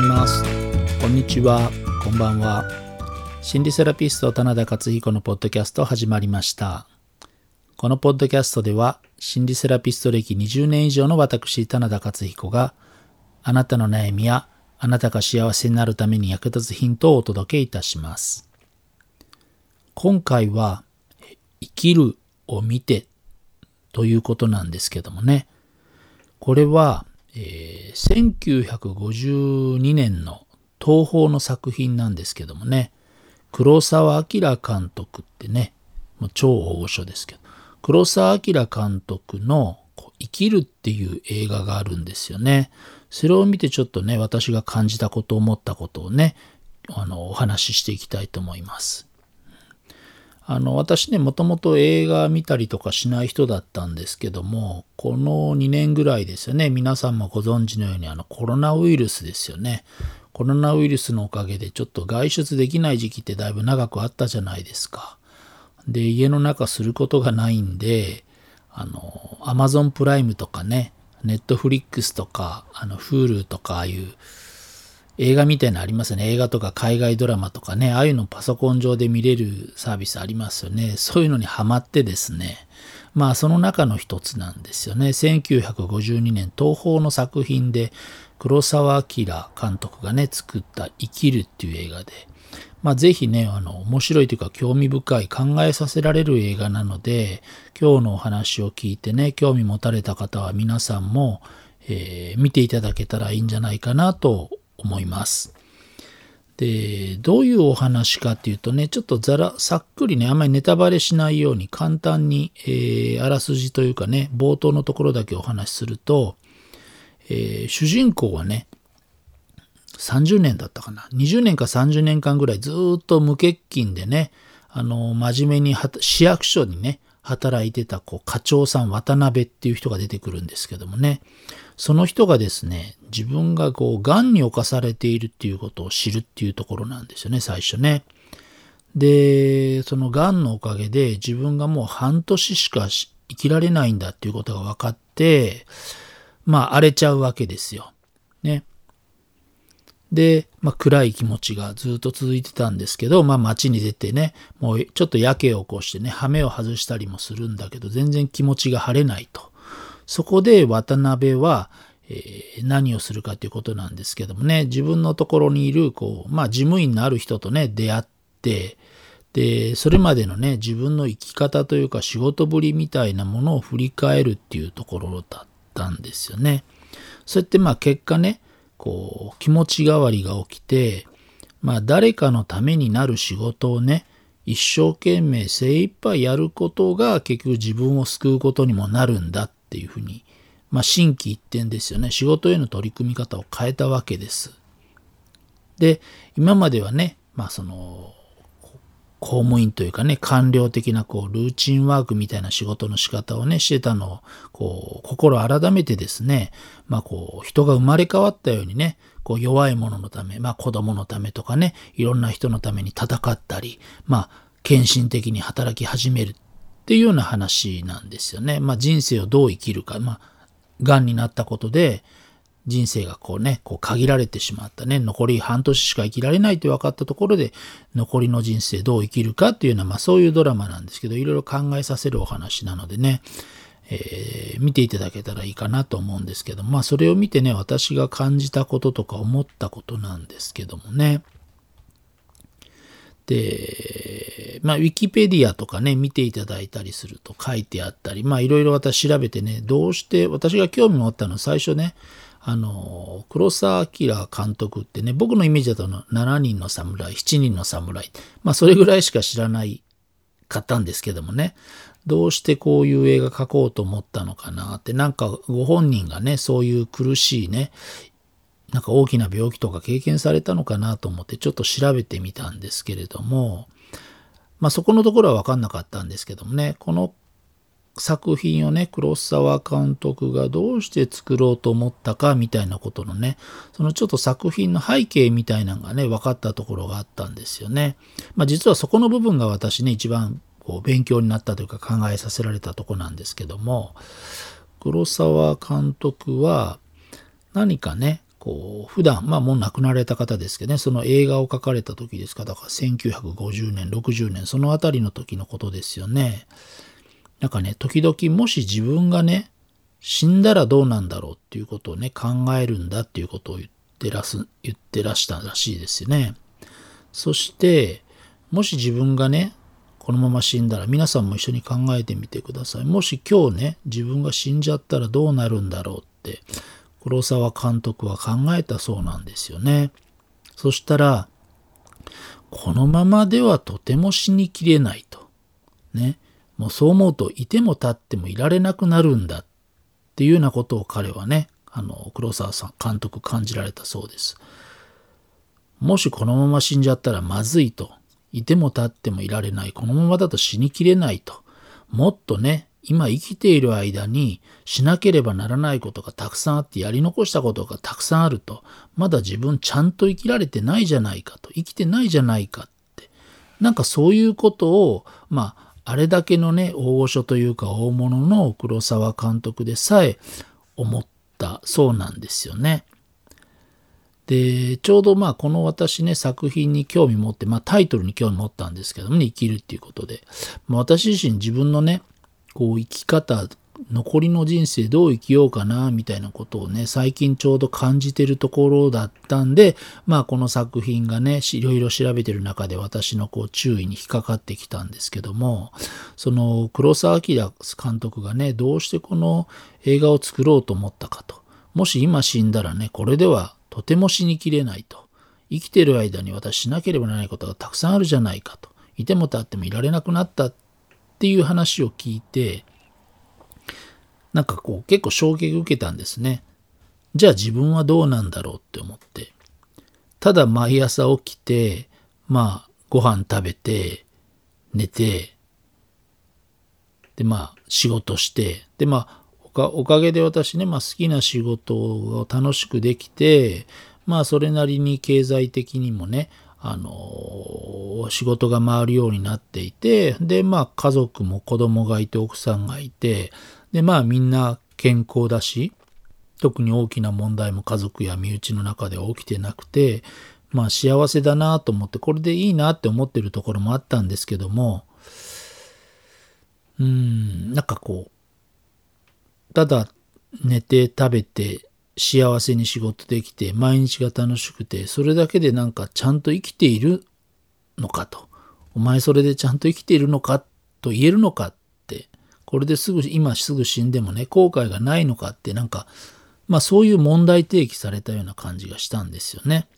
います。こんにちは。こんばんは。心理セラピスト、棚田克彦のポッドキャスト始まりました。このポッドキャストでは、心理セラピスト歴20年以上の私、棚田克彦が、あなたの悩みや、あなたが幸せになるために役立つヒントをお届けいたします。今回は、生きるを見てということなんですけどもね。これは、えー1952年の東宝の作品なんですけどもね、黒澤明監督ってね、もう超大御所ですけど、黒澤明監督の生きるっていう映画があるんですよね。それを見てちょっとね、私が感じたこと、思ったことをね、あの、お話ししていきたいと思います。あの私ねもともと映画見たりとかしない人だったんですけどもこの2年ぐらいですよね皆さんもご存知のようにあのコロナウイルスですよね。コロナウイルスのおかげでちょっと外出できない時期ってだいぶ長くあったじゃないですか。で家の中することがないんであのアマゾンプライムとかねネットフリックスとかあの Hulu とかああいう映画みたいなのありますね。映画とか海外ドラマとかね、ああいうのパソコン上で見れるサービスありますよね。そういうのにハマってですね、まあその中の一つなんですよね。1952年東宝の作品で黒澤明監督がね、作った生きるっていう映画で、まあぜひね、あの、面白いというか興味深い考えさせられる映画なので、今日のお話を聞いてね、興味持たれた方は皆さんも、えー見ていただけたらいいんじゃないかなと思います。で、どういうお話かっていうとね、ちょっとざら、さっくりね、あんまりネタバレしないように簡単に、えーあらすじというかね、冒頭のところだけお話しすると、えー主人公はね、30年だったかな。20年か30年間ぐらいずっと無欠勤でね、あの、真面目に市役所にね、働いてたこう課長さん渡辺っていう人が出てくるんですけどもね、その人がですね、自分がこう、癌に侵されているっていうことを知るっていうところなんですよね、最初ね。で、その癌のおかげで自分がもう半年しか生きられないんだっていうことが分かって、まあ荒れちゃうわけですよ。ね。で、まあ、暗い気持ちがずっと続いてたんですけど、まあ、街に出てね、もうちょっとやけを起こしてね、羽目を外したりもするんだけど、全然気持ちが晴れないと。そこで渡辺は、えー何をするかということなんですけどもね、自分のところにいる、こう、まあ、事務員のある人とね、出会って、で、それまでのね、自分の生き方というか仕事ぶりみたいなものを振り返るっていうところだったんですよね。そうやってまあ結果ね、こう気持ち変わりが起きて、まあ誰かのためになる仕事をね、一生懸命精一杯やることが結局自分を救うことにもなるんだっていうふうに、まあ心機一転ですよね。仕事への取り組み方を変えたわけです。で、今まではね、まあその、公務員というかね、官僚的なこうルーチンワークみたいな仕事の仕方をね、してたのを、こう、心改めてですね、まあこう、人が生まれ変わったようにね、こう弱い者のため、まあ子供のためとかね、いろんな人のために戦ったり、まあ、献身的に働き始めるっていうような話なんですよね。まあ人生をどう生きるか、まあ、癌になったことで、人生がこうね、こう限られてしまったね、残り半年しか生きられないと分かったところで、残りの人生どう生きるかっていうのは、まあそういうドラマなんですけど、いろいろ考えさせるお話なのでね、えー見ていただけたらいいかなと思うんですけど、まあそれを見てね、私が感じたこととか思ったことなんですけどもね。で、まあ、ウィキペディアとかね、見ていただいたりすると書いてあったり、まあ、いろいろ私調べてね、どうして、私が興味持ったの最初ね、あの、黒澤明監督ってね、僕のイメージだと7人の侍、7人の侍、まあ、それぐらいしか知らないかったんですけどもね、どうしてこういう映画描こうと思ったのかなって、なんかご本人がね、そういう苦しいね、なんか大きな病気とか経験されたのかなと思ってちょっと調べてみたんですけれども、まあそこのところは分かんなかったんですけどもね、この作品をね、黒沢監督がどうして作ろうと思ったかみたいなことのね、そのちょっと作品の背景みたいなのがね、分かったところがあったんですよね。まあ実はそこの部分が私ね、一番こう勉強になったというか考えさせられたとこなんですけども、黒沢監督は何かね、こう、普段、まあもう亡くなられた方ですけどね、その映画を描かれた時ですか、だから1950年、60年、そのあたりの時のことですよね。なんかね、時々もし自分がね、死んだらどうなんだろうっていうことをね、考えるんだっていうことを言ってらす、言ってらしたらしいですよね。そして、もし自分がね、このまま死んだら皆さんも一緒に考えてみてください。もし今日ね、自分が死んじゃったらどうなるんだろうって、黒沢監督は考えたそうなんですよね。そしたら、このままではとても死にきれないと。ね。もうそう思うといても立ってもいられなくなるんだっていうようなことを彼はね、あの、黒沢さん、監督感じられたそうです。もしこのまま死んじゃったらまずいと。いても立ってもいられない。このままだと死にきれないと。もっとね、今生きている間にしなければならないことがたくさんあってやり残したことがたくさんあると。まだ自分ちゃんと生きられてないじゃないかと。生きてないじゃないかって。なんかそういうことを、まあ、あれだけのね、大御所というか大物の黒沢監督でさえ思ったそうなんですよね。で、ちょうどまあこの私ね、作品に興味持って、まあタイトルに興味持ったんですけどもね、生きるっていうことで。まあ、私自身自分のね、こう生き方、残りの人生どう生きようかな、みたいなことをね、最近ちょうど感じてるところだったんで、まあこの作品がね、いろいろ調べてる中で私のこう注意に引っかかってきたんですけども、その黒澤明監督がね、どうしてこの映画を作ろうと思ったかと。もし今死んだらね、これではとても死にきれないと。生きてる間に私しなければならないことがたくさんあるじゃないかと。いても立ってもいられなくなったっていう話を聞いて、なんかこう結構衝撃受けたんですね。じゃあ自分はどうなんだろうって思って。ただ毎朝起きて、まあご飯食べて、寝て、でまあ仕事して、でまあおかげで私ね、まあ、好きな仕事を楽しくできて、まあそれなりに経済的にもね、あの、仕事が回るようになっていて、で、まあ家族も子供がいて奥さんがいて、で、まあみんな健康だし、特に大きな問題も家族や身内の中では起きてなくて、まあ幸せだなと思って、これでいいなって思ってるところもあったんですけども、うん、なんかこう、ただ寝て食べて幸せに仕事できて毎日が楽しくてそれだけでなんかちゃんと生きているのかと。お前それでちゃんと生きているのかと言えるのかっこれですぐ今すぐ死んでもね後悔がないのかってなんかまあそういう問題提起されたような感じがしたんですよね。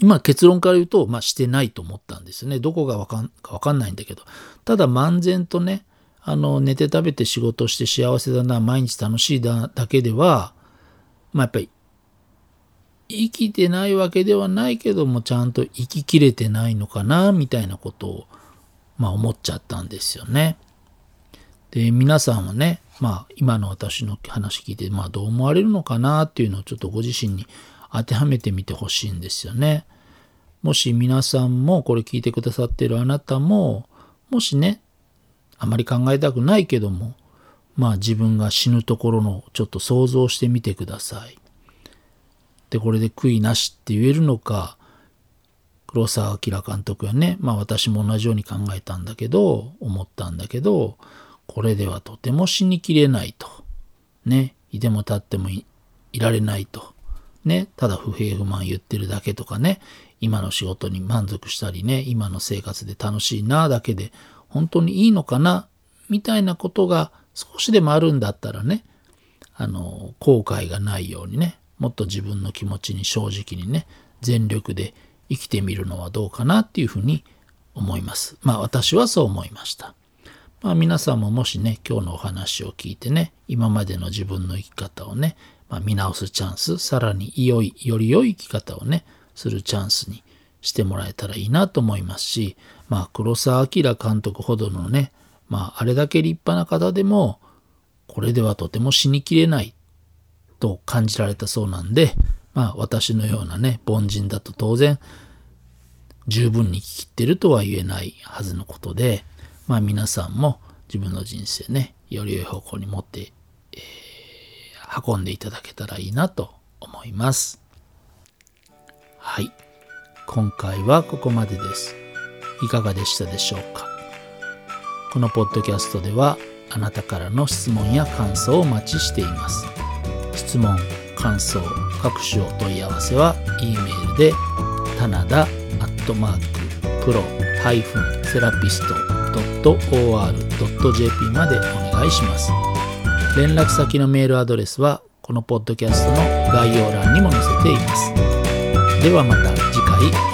今結論から言うと、まあしてないと思ったんですよね。どこがわかんかわかんないんだけど。ただ漫然とね、あの、寝て食べて仕事して幸せだな、毎日楽しいだだけでは、まあやっぱり、生きてないわけではないけども、ちゃんと生ききれてないのかな、みたいなことを、まあ思っちゃったんですよね。で、皆さんはね、まあ今の私の話聞いて、まあどう思われるのかなっていうのをちょっとご自身に当てはめてみてほしいんですよね。もし皆さんもこれ聞いてくださってるあなたも、もしね、あまり考えたくないけども、まあ自分が死ぬところのちょっと想像してみてください。で、これで悔いなしって言えるのか、黒澤明監督はね、まあ私も同じように考えたんだけど、思ったんだけど、これではとても死にきれないと。ね、いても立ってもいられないと。ね、ただ不平不満言ってるだけとかね、今の仕事に満足したりね、今の生活で楽しいなだけで本当にいいのかな？みたいなことが少しでもあるんだったらね、あの、後悔がないようにね、もっと自分の気持ちに正直にね、全力で生きてみるのはどうかなっていうふうに思います。まあ私はそう思いました。まあ皆さんももしね、今日のお話を聞いてね、今までの自分の生き方をね、まあ、見直すチャンス、さらに良い、より良い生き方をね、するチャンスにしてもらえたらいいなと思いますし、まあ、黒澤明監督ほどのね、まあ、あれだけ立派な方でも、これではとても死にきれないと感じられたそうなんで、まあ、私のようなね、凡人だと当然、十分に生きってるとは言えないはずのことで、まあ、皆さんも自分の人生ね、より良い方向に持って、えー、運んでいただけたらいいなと思います。はい。今回はここまでです。いかがでしたでしょうか？このポッドキャストではあなたからの質問や感想をお待ちしています。質問、感想、各種お問い合わせは E メールで棚田アットマークプロセラピスト .or.jp までお願いします。連絡先のメールアドレスはこのポッドキャストの概要欄にも載せています。ではまた次回